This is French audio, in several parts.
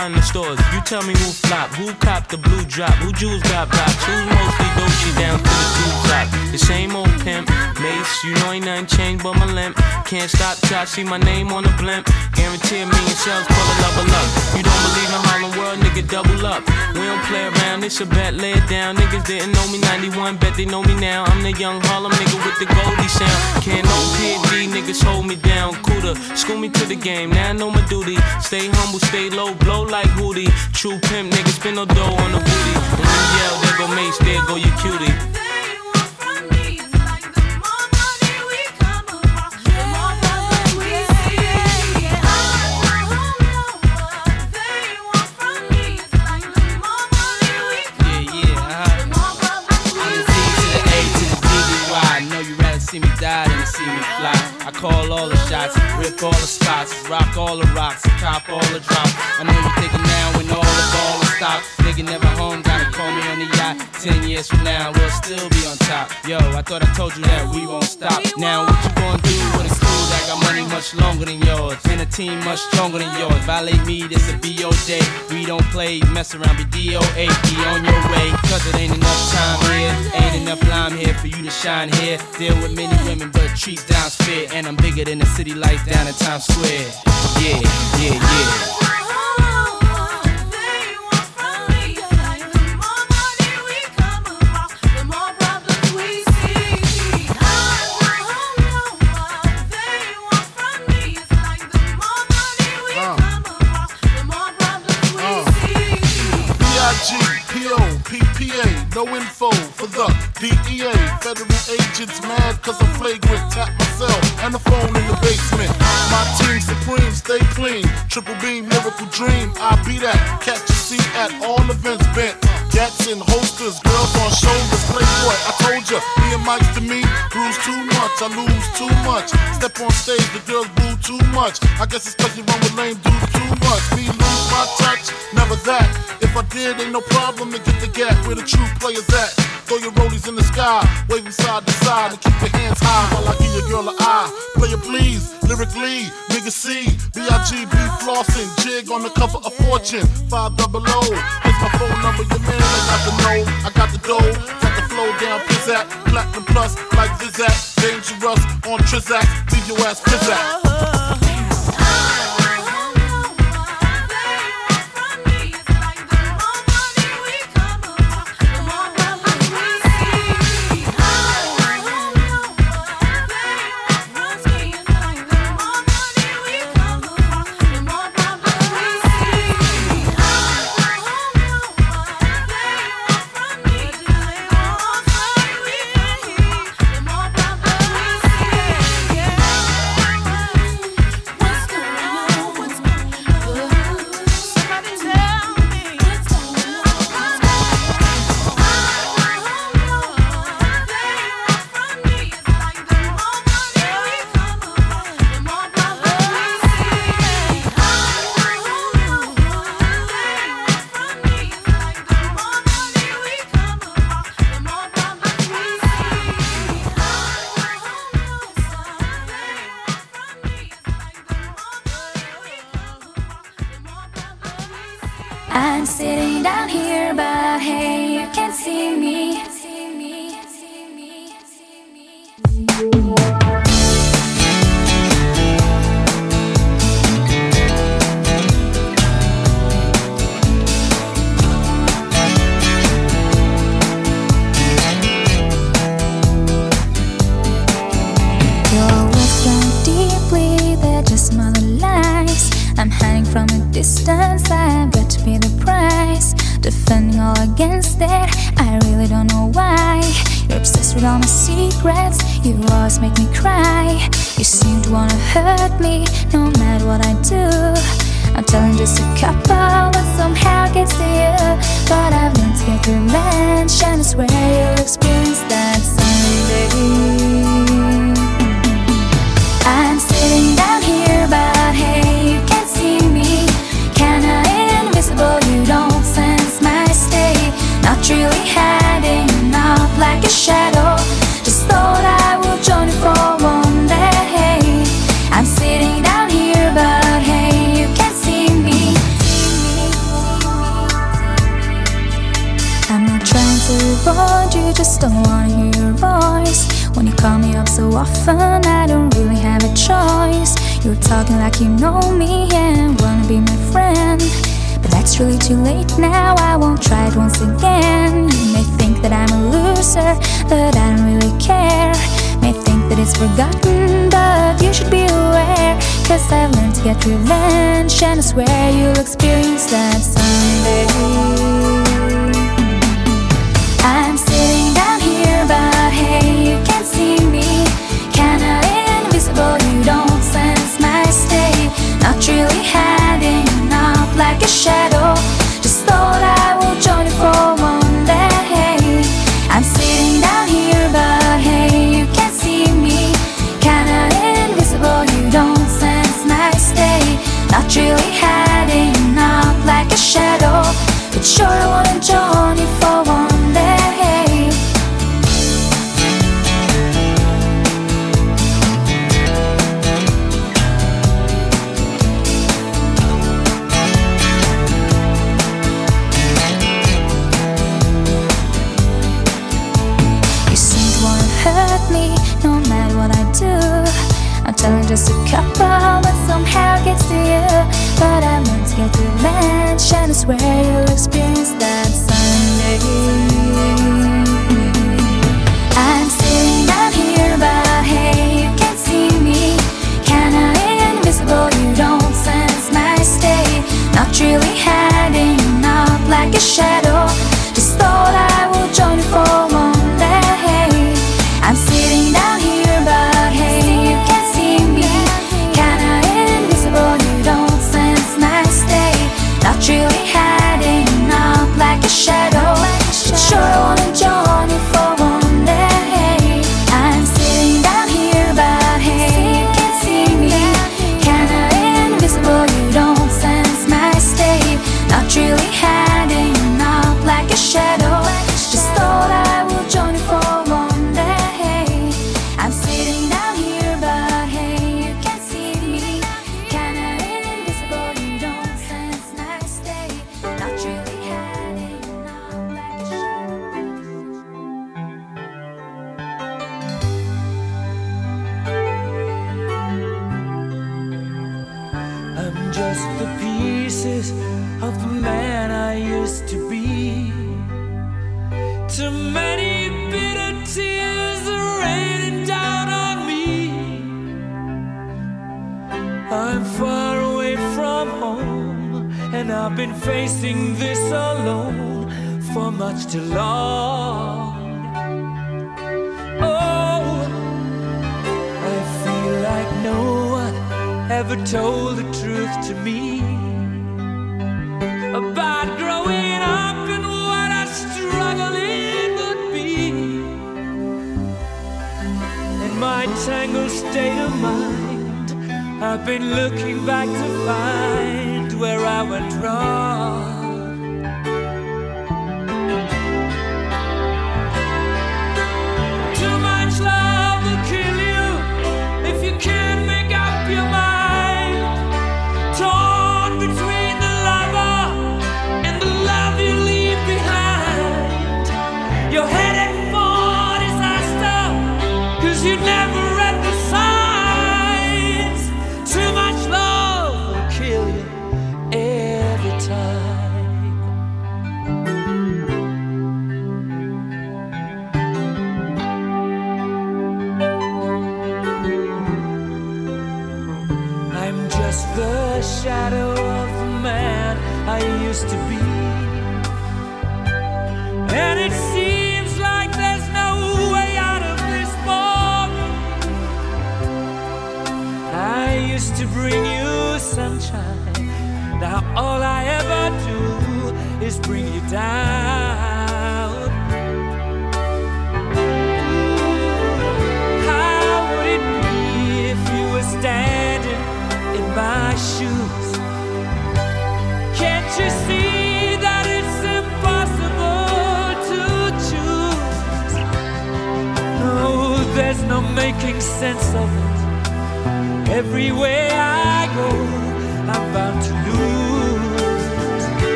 behind the stores. You tell me who flop, who cop the blue drop, who jewels got blocks, who's mostly Dolce down to the two top. The same old pimp, Mace, you know ain't nothing changed but my limp. Can't stop till I see my name on the blimp. Guarantee a million shells, pull a level up. You don't believe in Harlem World, nigga, double up. We don't play around, it's a bet, lay it down. Niggas didn't know me 91, bet they know me now. I'm the young Harlem nigga with the Goldie sound. Can't no PD, niggas hold me down. Cooler, school me to the game, now I know my duty. Stay humble, stay low, blow like Hootie. True pimp, niggas spin no dough on the booty. When you yell, there go Mace, there go your cutie. Rip all the spots, rock all the rocks, top all the drops. I know you're thinking now when all the ball stopped. Nigga never home, the yacht. Ten years from now, we'll still be on top. Yo, I thought I told you that we won't stop. Now, what you gonna do with a school that got money much longer than yours? And a team much stronger than yours. Violate me, this a BO day. We don't play, mess around, be DOA. Be on your way, cause it ain't enough time here. Ain't enough lime here for you to shine here. Deal with many women, but treat down's fair. And I'm bigger than the city lights down in Times Square. Yeah, yeah, yeah. Agents mad cause I'm flagrant. Tap myself and the phone in the basement. My team supreme, stay clean. Triple beam, lyrical dream. I be that. Catch a seat at all events bent. Gatson, and holsters, girls on shoulders, playboy. I told ya, and to me, bruise too much, I lose too much. Step on stage, the girls boo too much. I guess it's cause you run with lame dudes too much. Me lose my touch, never that. If I did, ain't no problem to get the gap where the true players at. Throw your rollies in the sky, them side to side, and keep your hands high while I give your girl an eye. Play it please, lyrically, nigga C, B-I-G-B flossing, jig on the cover of Fortune, five double O. Here's my phone number, your man, I got the know, I got the dough, got the flow down, pizzat, platinum plus, like Zizak, dangerous on Trizak, leave your uh-huh. Too late now, I won't try it once again. You may think that I'm a loser, but I don't really care. May think that it's forgotten, but you should be aware. Cause I've learned to get revenge, and I swear you'll experience that someday. I'm truly have I learned to get revenge, and I swear you'll experience that someday. I'm sitting down here, but hey, you can't see me. Kinda invisible, you don't sense my state. Not really hiding out like a shadow.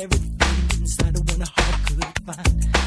everything inside of what a heart could find.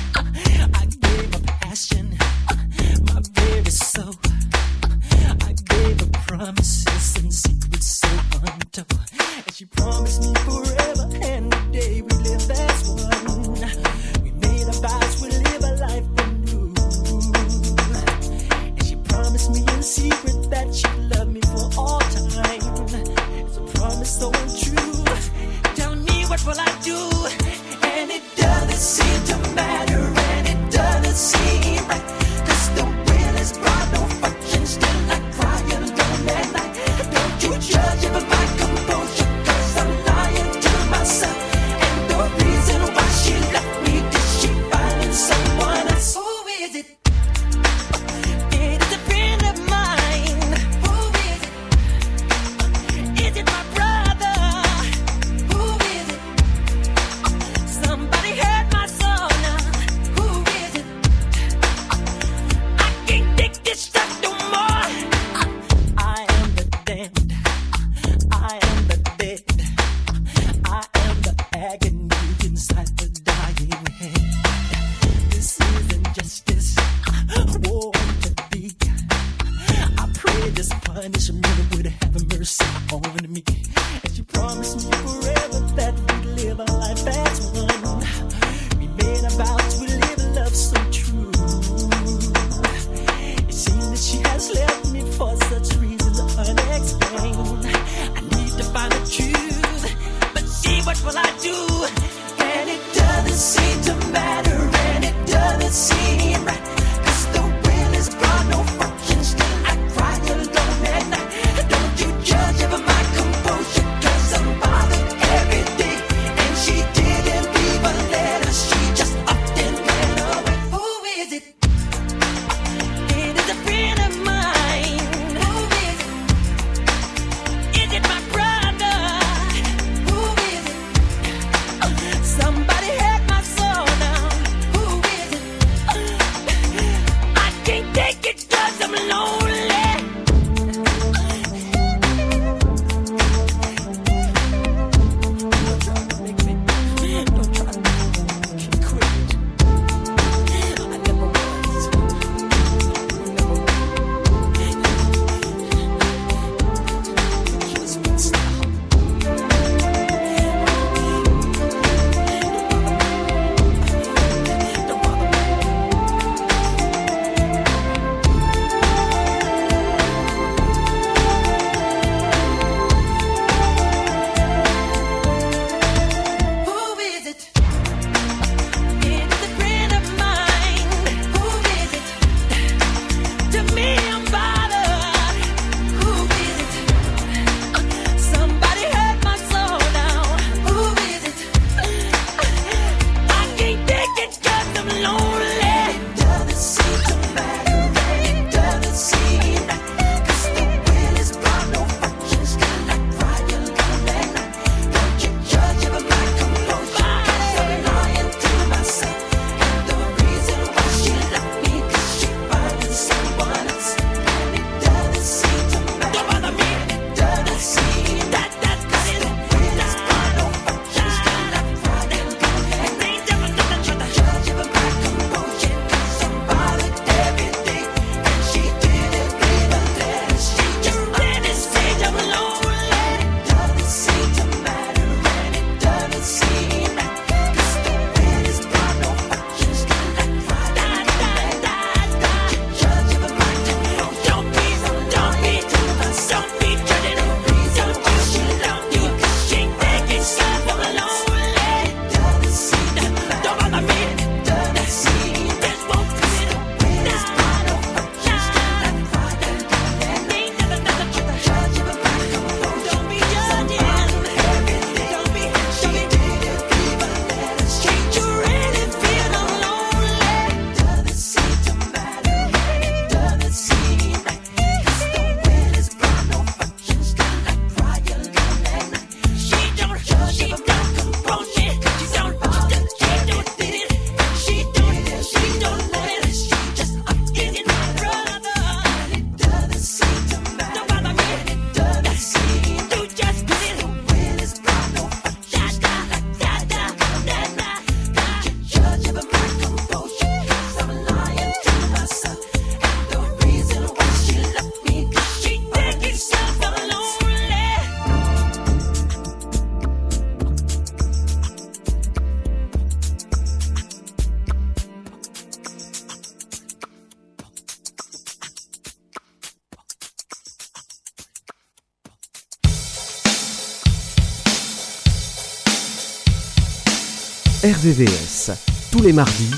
RVVS. Tous les mardis,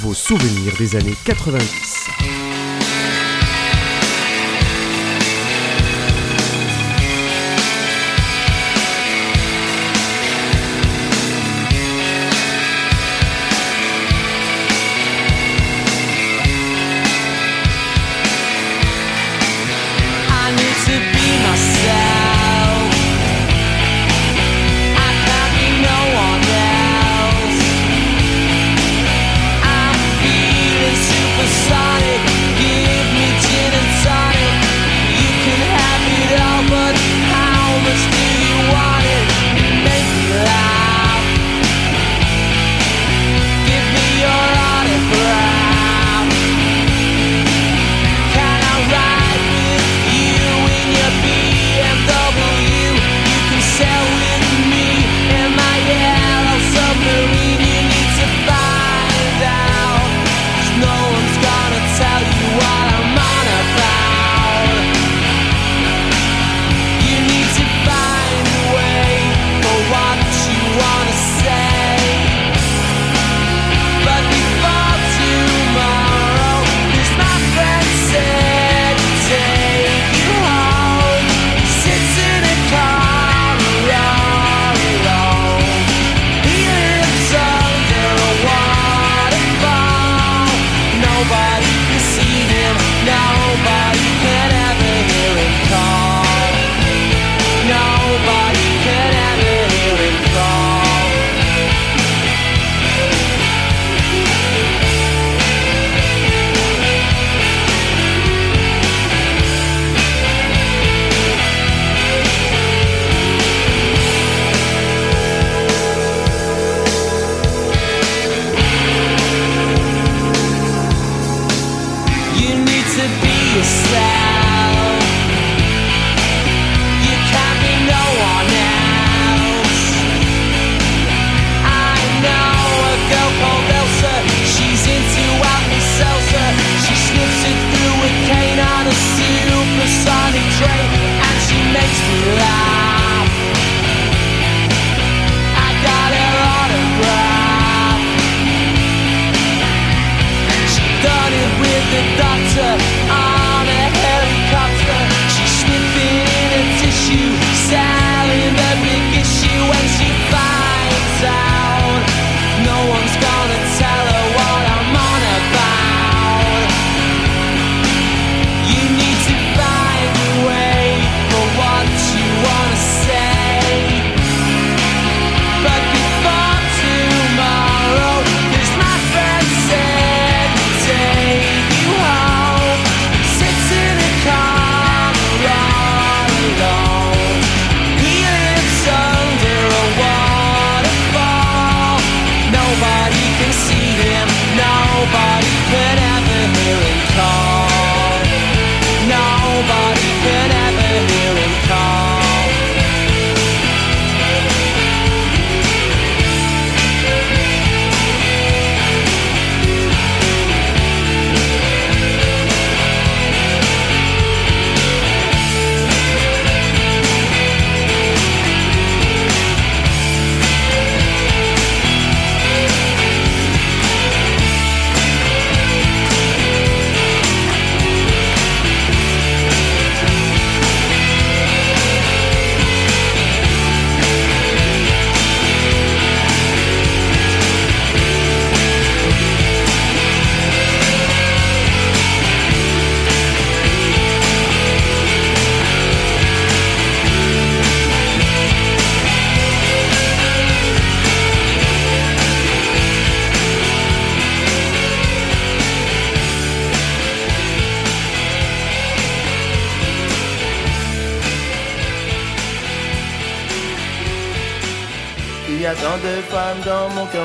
vos souvenirs des années 90.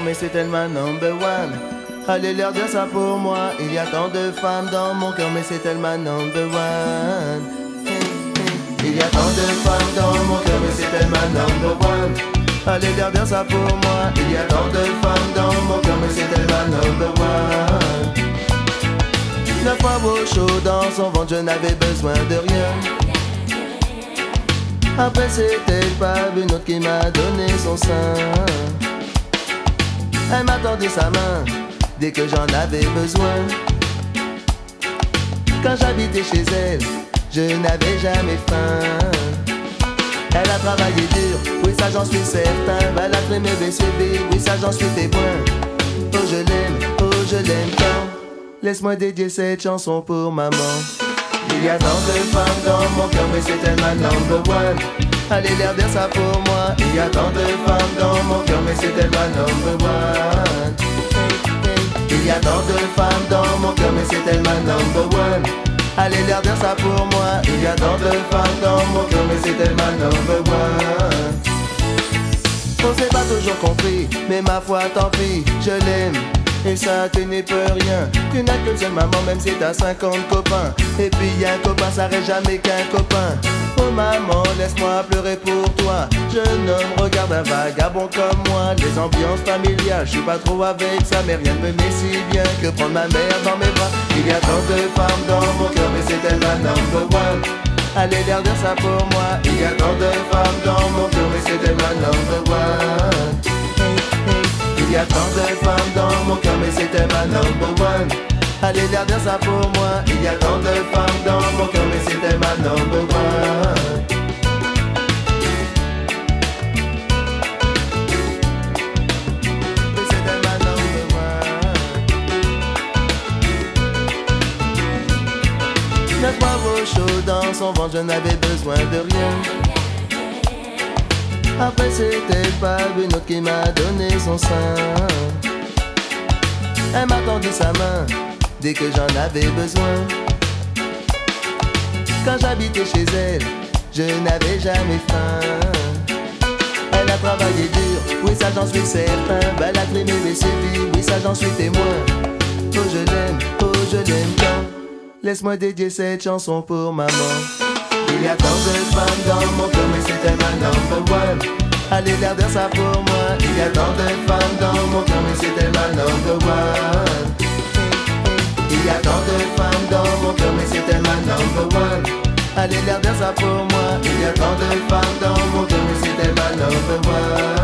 Mais c'est elle ma number one. Allez leur dire ça pour moi. Il y a tant de femmes dans mon cœur, mais c'est elle ma number one. Il y a tant de femmes dans mon cœur, mais c'est elle ma number one. Allez leur dire ça pour moi. Il y a tant de femmes dans mon cœur, mais c'est elle ma number one. La fois beau chaud dans son ventre, je n'avais besoin de rien. Après c'était pas une autre qui m'a donné son sein. Elle m'a tendu sa main dès que j'en avais besoin. Quand j'habitais chez elle, je n'avais jamais faim. Elle a travaillé dur, oui ça j'en suis certain. Fait mes BCB, oui ça j'en suis témoin. Oh je l'aime, oh je l'aime tant. Laisse-moi dédier cette chanson pour maman. Il y a tant de femmes dans mon cœur, mais c'est elle ma number one. Allez leur dire ça pour moi. Il y a tant de femmes dans mon cœur, mais c'est elle ma number one. Il y a tant de femmes dans mon cœur, mais c'est elle ma number one. Allez leur dire ça pour moi. Il y a tant de femmes dans mon cœur, mais c'est elle ma number one. On s'est pas toujours compris, mais ma foi tant pis, je l'aime. Et ça, tu n'y peux rien. Tu n'as qu'une seule maman, même si t'as 50 copains. Et puis un copain, ça reste jamais qu'un copain. Oh maman, laisse-moi pleurer pour toi. Jeune homme, regarde un vagabond comme moi. Les ambiances familiales, je suis pas trop avec ça, mais rien ne me met si bien que prendre ma mère dans mes bras. Il y a tant de femmes dans mon cœur, mais c'est elle ma number one. Allez leur dire ça pour moi. Il y a tant de femmes dans mon cœur, mais c'est elle ma number one. Il y a tant de femmes dans mon cœur, mais c'était ma number one. Allez leur dire ça pour moi. Il y a tant de femmes dans mon cœur, mais c'était ma number one. Chaud dans son ventre, je n'avais besoin de rien. Après c'était pas qui m'a donné son sein. Elle m'a tendu sa main dès que j'en avais besoin. Quand j'habitais chez elle, je n'avais jamais faim. Elle a travaillé dur, oui ça j'en suis certain. A clé mes sévies, oui ça j'en suis témoin. Oh je l'aime, oh je l'aime tant Laisse-moi dédier cette chanson pour maman. Il y a tant de femmes dans mon cœur, c'était ma number one. Allez dire ça pour moi. Il y a tant de femmes dans mon cœur, mais c'était ma number one. Il y a tant de femmes dans mon cœur, mais c'était ma number one. Allez dire ça pour moi. Il y a tant de femmes dans mon cœur, mais c'était ma number one.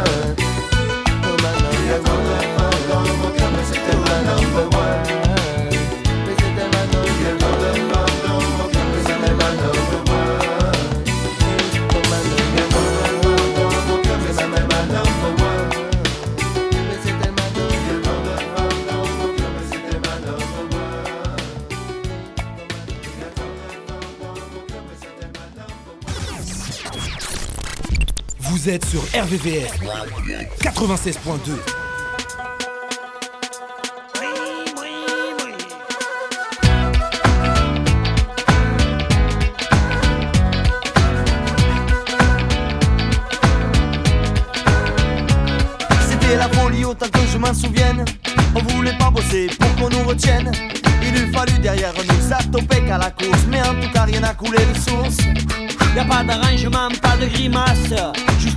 Êtes sur RVVS 96.2. C'était la folie autant que je m'en souvienne. On voulait pas bosser pour qu'on nous retienne. Il eût fallu derrière nous s'attoper qu'à la course, mais en tout cas rien à couler de source. Y a pas d'arrangement, pas de grimace.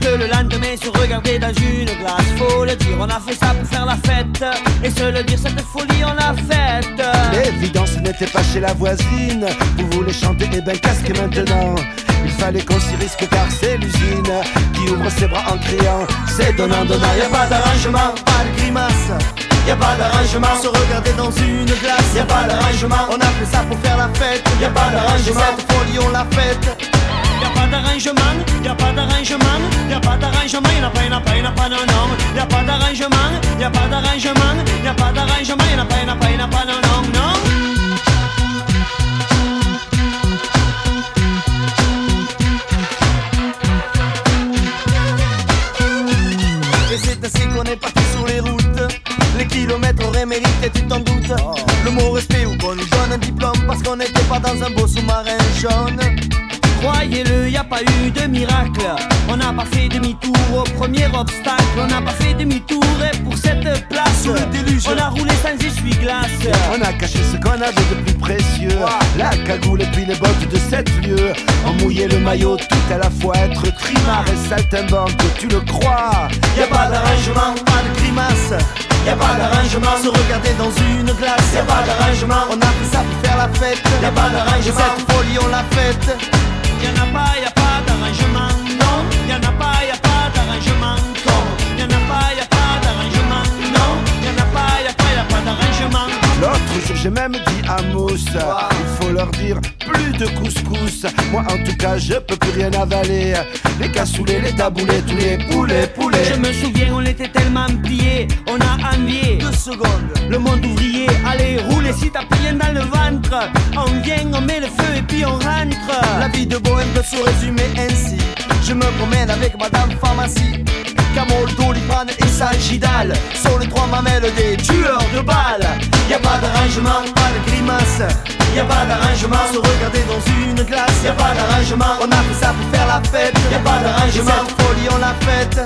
Le lendemain se regarder dans une glace. Faut le dire, on a fait ça pour faire la fête. Et se le dire, cette folie, on l'a faite. L'évidence n'était pas chez la voisine. Vous voulez chanter, et ben casque maintenant? Il fallait qu'on s'y risque car c'est l'usine qui ouvre ses bras en criant C'est donnant, donnant. Y a pas d'arrangement, pas de grimace. Y a pas d'arrangement, se regarder dans une glace. Y a pas d'arrangement, on a fait ça pour faire la fête. Y a pas d'arrangement, cette folie on l'a faite. Pas d'arrangement, y a pas d'arrangement, y a pas d'arrangement, y en a pas, y en a pas, y en a pas, non, non. Y a pas d'arrangement, y a pas d'arrangement, y a pas d'arrangement, y en a pas, y en a pas, y en a pas, non, non, non. Et c'est ainsi qu'on est parti sur les routes. Les kilomètres auraient mérité, tu t'en doutes. Le mot respect ou qu'on nous donne un diplôme parce qu'on n'était pas dans un beau sous-marin jaune. Croyez-le, y a pas eu de miracle. On n'a pas fait demi-tour au premier obstacle. On n'a pas fait demi-tour et pour cette place, Sous le déluge. on a roulé sans essuie-glace. On a caché ce qu'on avait de plus précieux La cagoule et puis les bottes de sept lieues On mouillait le maillot tout à la fois Être trimard et saltimbanque, tu le crois Y a pas d'arrangement, pas de grimace. Y a pas d'arrangement, se regarder dans une glace. Y a pas d'arrangement, on a fait ça pour faire la fête. Y a pas d'arrangement, cette folie on l'a faite. Y'en a pas, y a pas d'arrangement, non. Y'en a pas, j'ai même dit à Mousse. Il faut leur dire plus de couscous. Moi en tout cas, je peux plus rien avaler. Les cassoulets, les taboulets, tous les poulets, poulets. Je me souviens, on était tellement pliés, on a envié Deux secondes. le monde ouvrier. Allez, roulez si t'as rien dans le ventre. On vient, on met le feu et puis on rentre. La vie de bohème peut se résumer ainsi. Je me promène avec madame pharmacie. Camol, Doliprane et Sagidal Sont les trois mamelles des tueurs de balles Y a pas d'arrangement, pas de grimace Y a pas d'arrangement, se regarder dans une glace Y a pas d'arrangement, on a fait ça pour faire la fête Y a pas d'arrangement, cette folie on l'a faite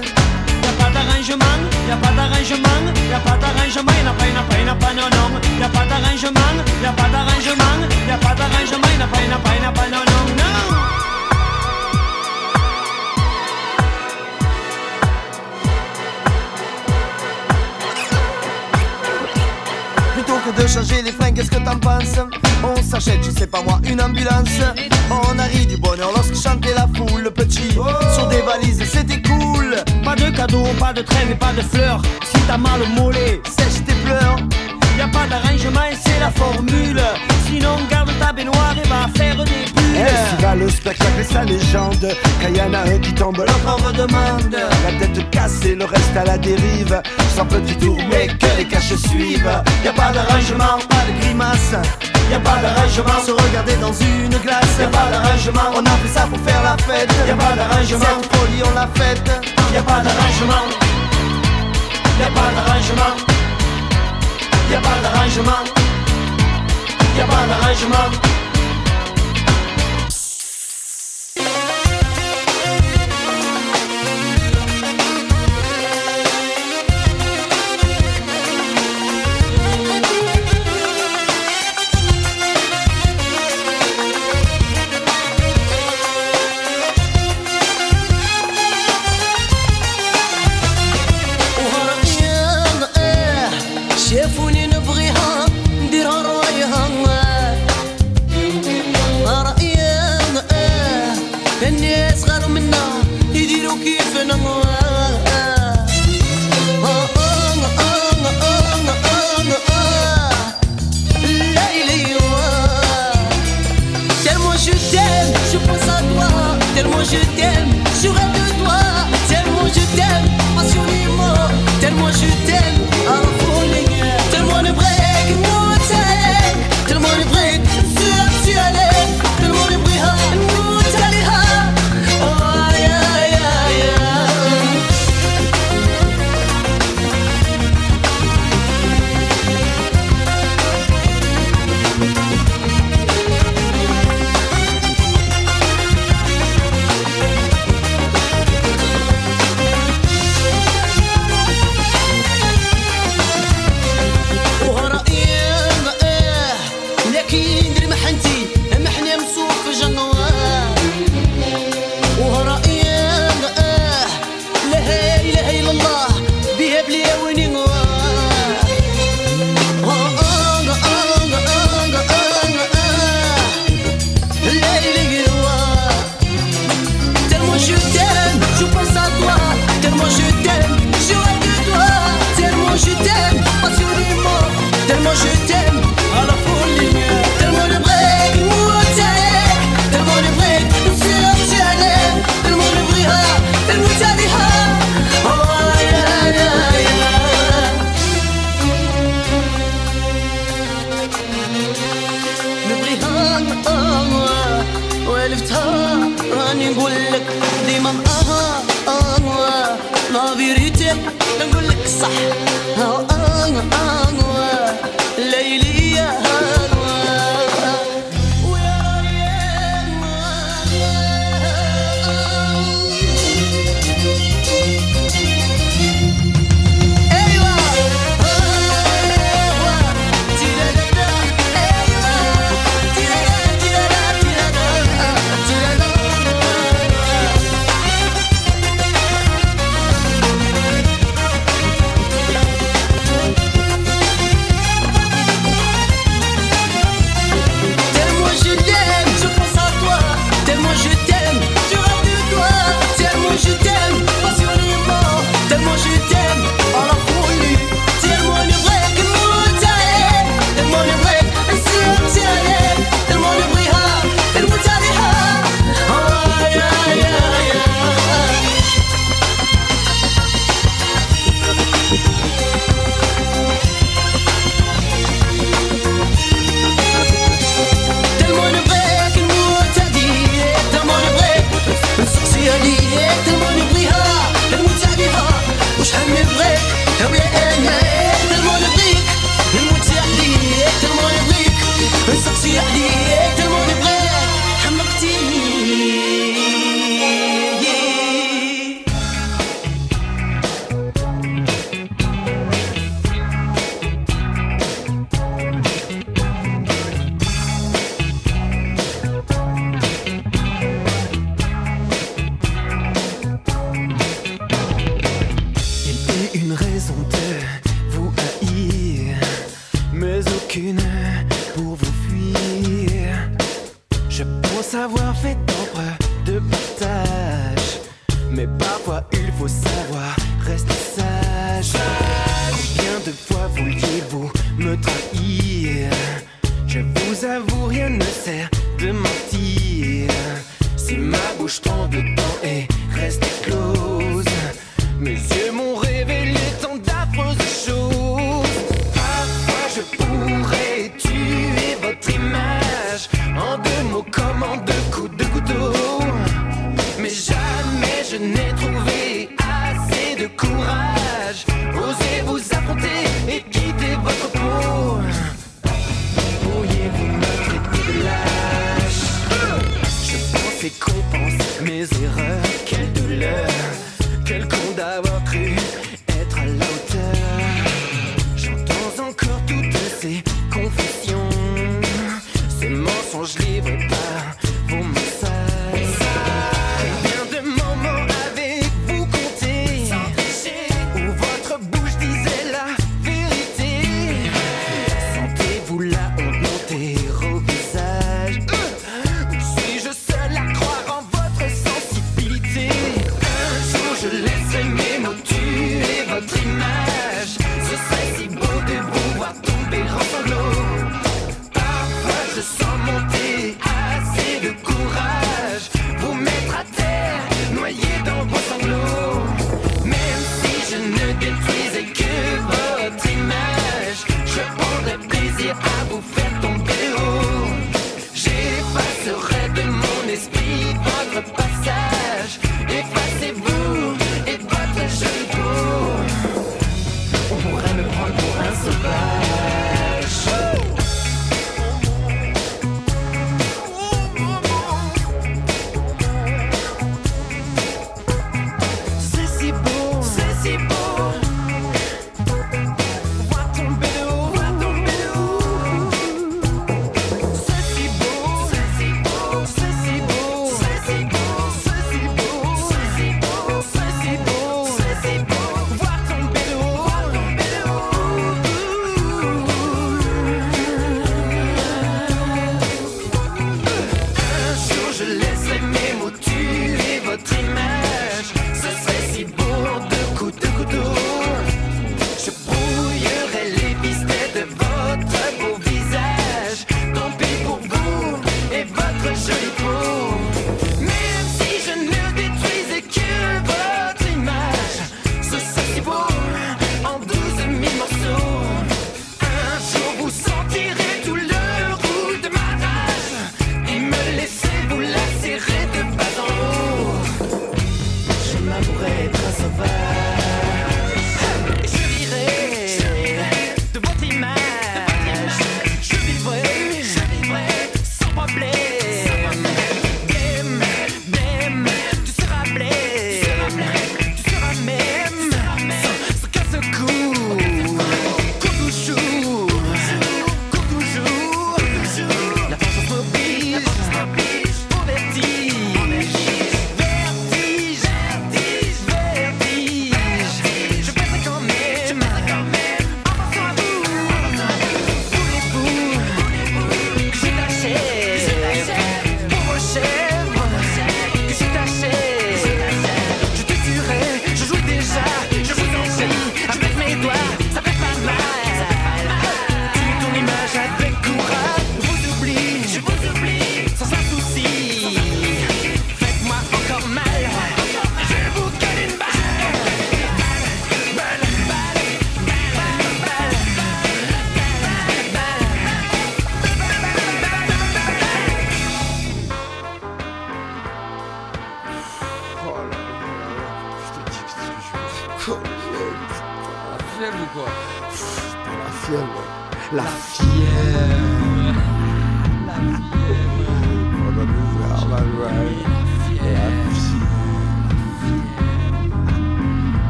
Y a pas d'arrangement, y a pas d'arrangement, y a pas d'arrangement, y pas, y en a pas, y en a pas, non, non. Y a pas d'arrangement, y a pas d'arrangement, y a pas d'arrangement, y pas, y en pas, y en a pas, non, non, non. Plutôt que de changer les fringues, qu'est-ce que t'en penses On s'achète, je sais pas moi, une ambulance. On a ri du bonheur lorsque chantait la foule Le petit, sur des valises, c'était cool. Pas de cadeaux, pas de trêve et pas de fleurs. Si t'as mal au mollet, Sèche tes pleurs y a pas d'arrangement c'est la formule. Sinon, garde ta baignoire et va faire des bulles. Ainsi va le spectacle et sa légende. Quand y en a un qui tombe, l'autre en redemande. La tête cassée, le reste à la dérive. Sans petit tour, mais que les caches suivent. Y a pas d'arrangement, pas de grimace Y a pas d'arrangement, se regarder dans une glace Y a pas d'arrangement, on a fait ça pour faire la fête Y a pas d'arrangement, cette folie on l'a faite Y a pas d'arrangement Y a pas d'arrangement Y a pas d'arrangement Y a je t'aime, je rêve de toi. Tellement je t'aime, passionnément. Tellement je t'aime,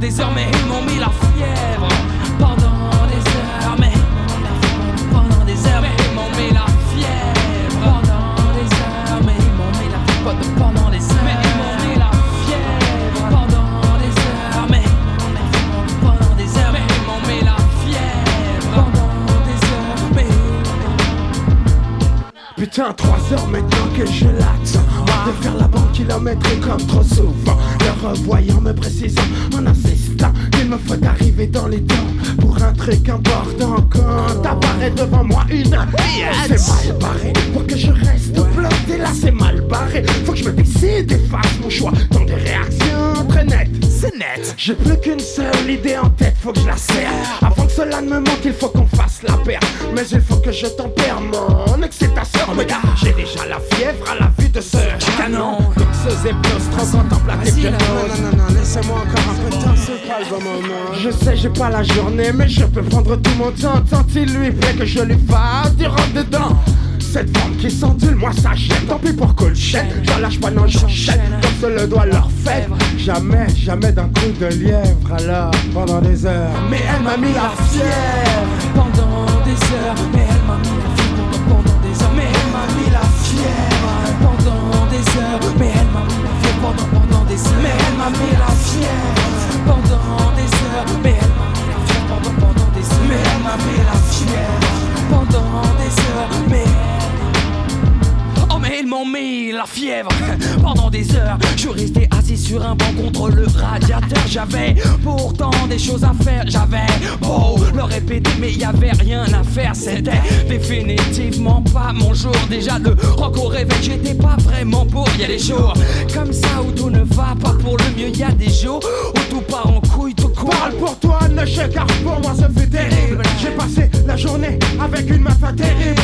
des heures, mais ils m'ont mis la fièvre. Pendant des heures, mais pendant des heures, mais ils m'ont mis la fièvre. Pendant des heures, mais ils m'ont mis la fièvre. Pendant des heures, mais ils m'ont mis la fièvre. Pendant des heures, mais ils m'ont mis la fièvre. Pendant des heures, mais Putain, 3 heures maintenant que je l'attends De faire la bande kilométrique comme trop souvent. Le revoyant me précisant en Qu'il me faut arriver dans les temps Pour un truc important Quand apparaît devant moi une C'est mal barré. Pour que je reste bloqué là c'est mal barré. Faut que je me décide et fasse mon choix Dans des réactions très nettes. C'est net. J'ai plus qu'une seule idée en tête Faut que je la serre. Avant que cela ne me manque il faut qu'on fasse la paire. Mais il faut que je tempère mon excitation Regarde, j'ai déjà la fièvre à la vue de ce canon Et plus, trop là. n'ose. Non, non, non, laissez-moi encore un peu de temps, c'est pas le bon moment. Je sais, j'ai pas la journée, mais je peux prendre tout mon temps Tant il lui plaît que je lui fasse du rentre dedans. Cette forme qui s'endule, moi ça gêne Tant pis pour Colchette, j'en lâche pas, non j'enchaîne Comme se le doit leur fête Jamais, jamais d'un coup de lièvre Alors, pendant des heures. Mais elle m'a mis la fièvre pendant des heures, mais elle m'a mis la fièvre pendant, pendant des heures, mais elle m'a mis la fièvre pendant des heures, mais pendant, pendant des heures, mais elle m'a mis la fièvre pendant des heures, mais elle m'a mis la fièvre pendant, pendant des heures, mais elle m'a mis la fièvre pendant des heures, mais M'ont mis la fièvre. Pendant des heures Je restais assis sur un banc contre le radiateur. J'avais pourtant des choses à faire. J'avais beau le répéter mais y avait rien à faire. C'était définitivement pas mon jour. Déjà le rock au réveil j'étais pas vraiment pour Y a des jours comme ça où tout ne va pas pour le mieux Y a des jours où tout part en couille tout court. Parle pour toi, ne car pour moi ça fait terrible. J'ai passé la journée avec une pas terrible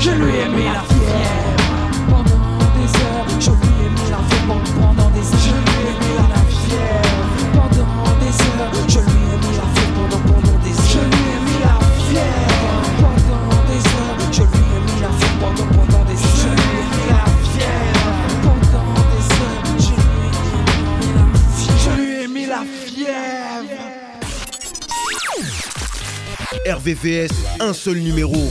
Je lui ai mis la fièvre pendant des heures. Je lui ai mis la fièvre pendant des heures. Je lui ai mis la fièvre pendant des heures. Je lui ai mis la fièvre pendant des heures. Je lui ai mis la fièvre pendant des heures. Je lui ai mis la fièvre pendant pendant des heures. Je lui ai mis la fièvre pendant des heures. Je lui ai mis la fièvre. Je lui ai mis la fièvre RVVS, un seul numéro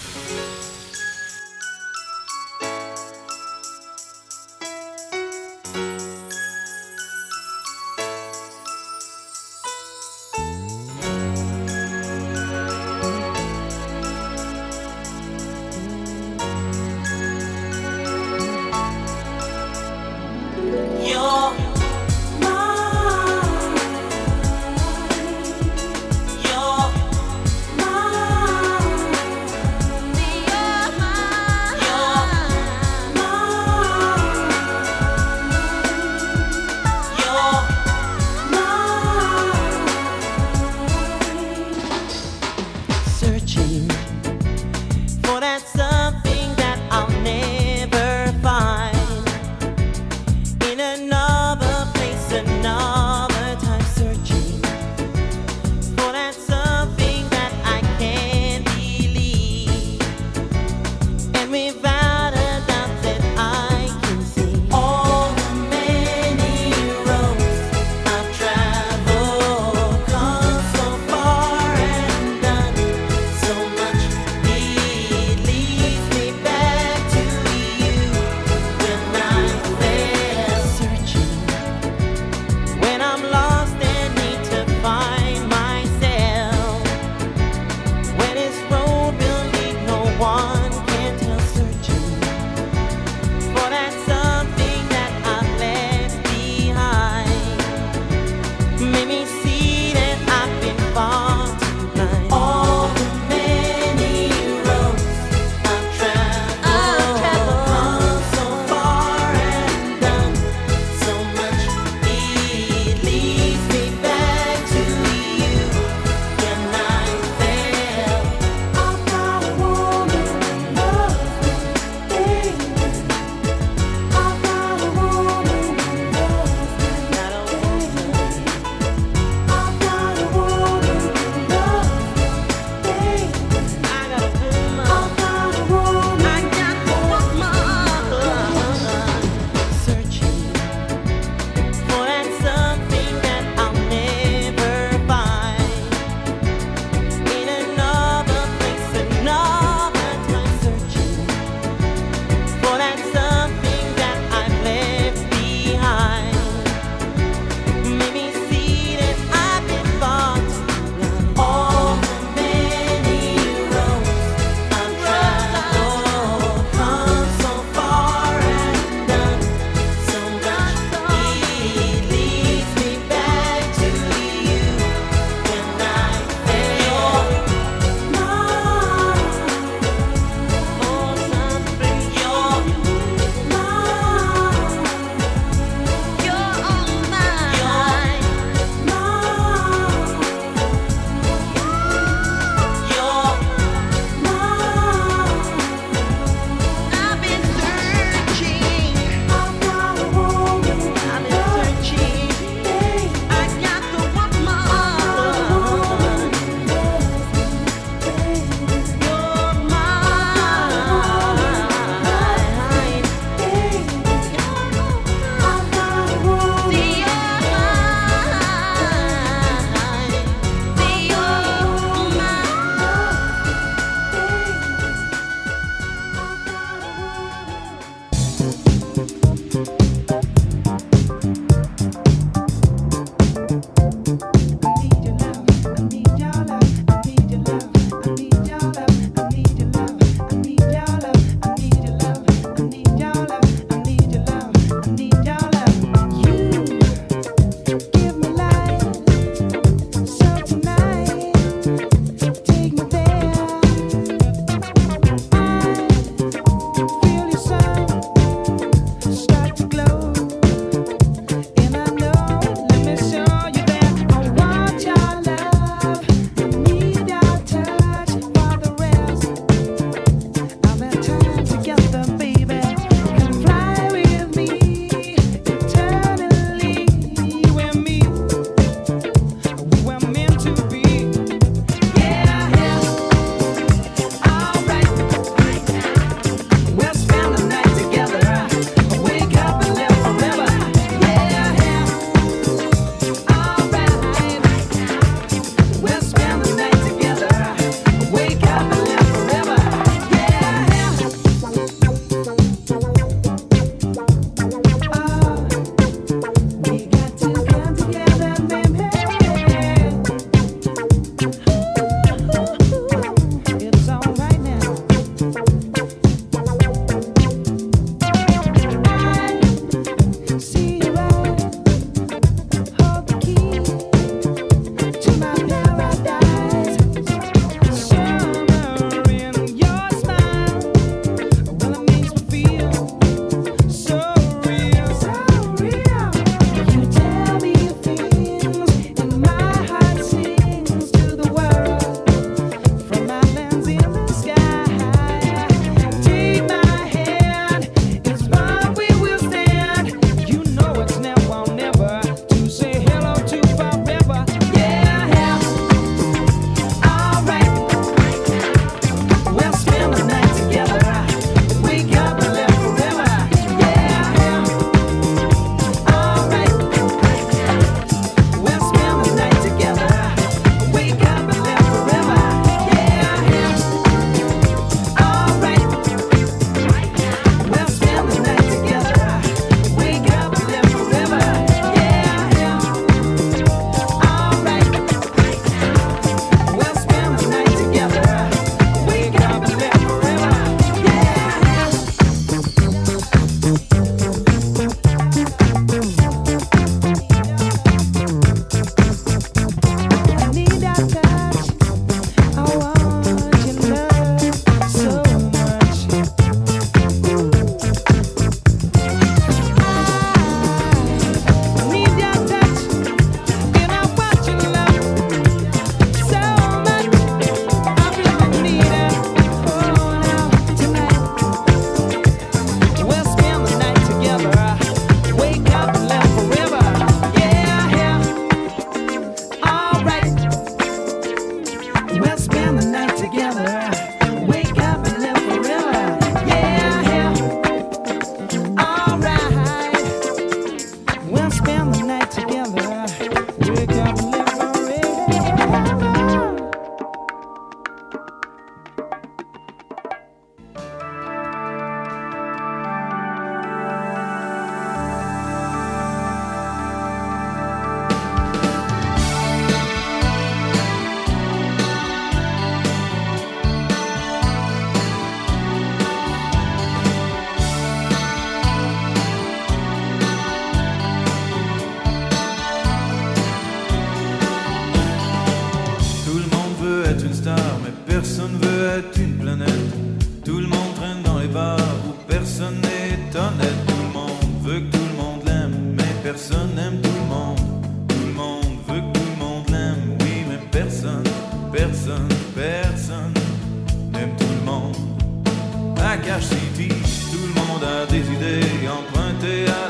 des idées empruntées à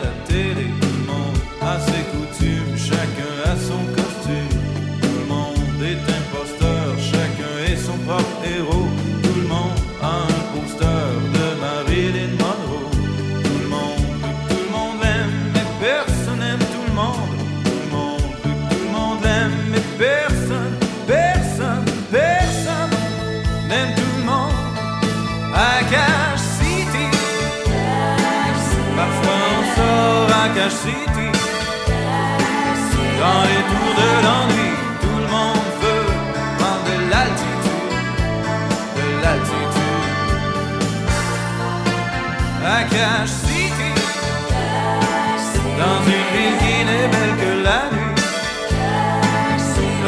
City. Dans les tours de l'ennui, tout le monde veut prendre de l'altitude, de l'altitude. À Cash City, dans une ville qui n'est belle que la nuit.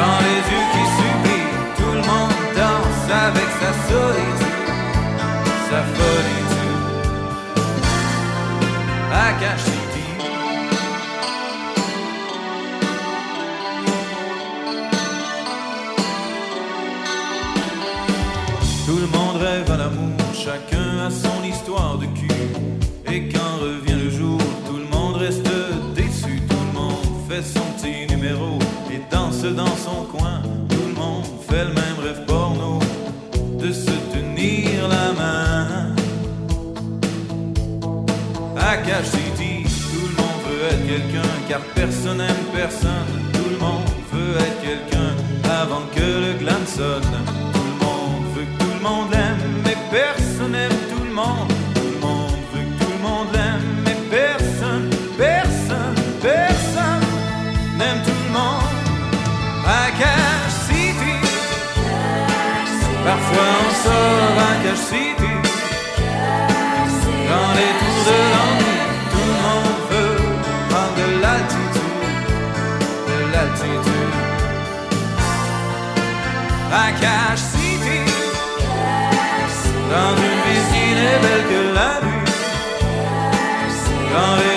Dans les yeux qui supplient, tout le monde danse avec sa solitude, sa Cash histoire de cul. Et quand revient le jour, tout le monde reste déçu. Tout le monde fait son petit numéro et danse dans son coin. Tout le monde fait le même rêve porno de se tenir la main. À Cash City, tout le monde veut être quelqu'un car personne n'aime personne. Monde. À City, parfois on sort à Cash City. Dans les tours de l'ennui, tout le monde veut prendre de l'altitude, de l'altitude. À Cash City, dans une qui n'est belle que la nuit. Dans les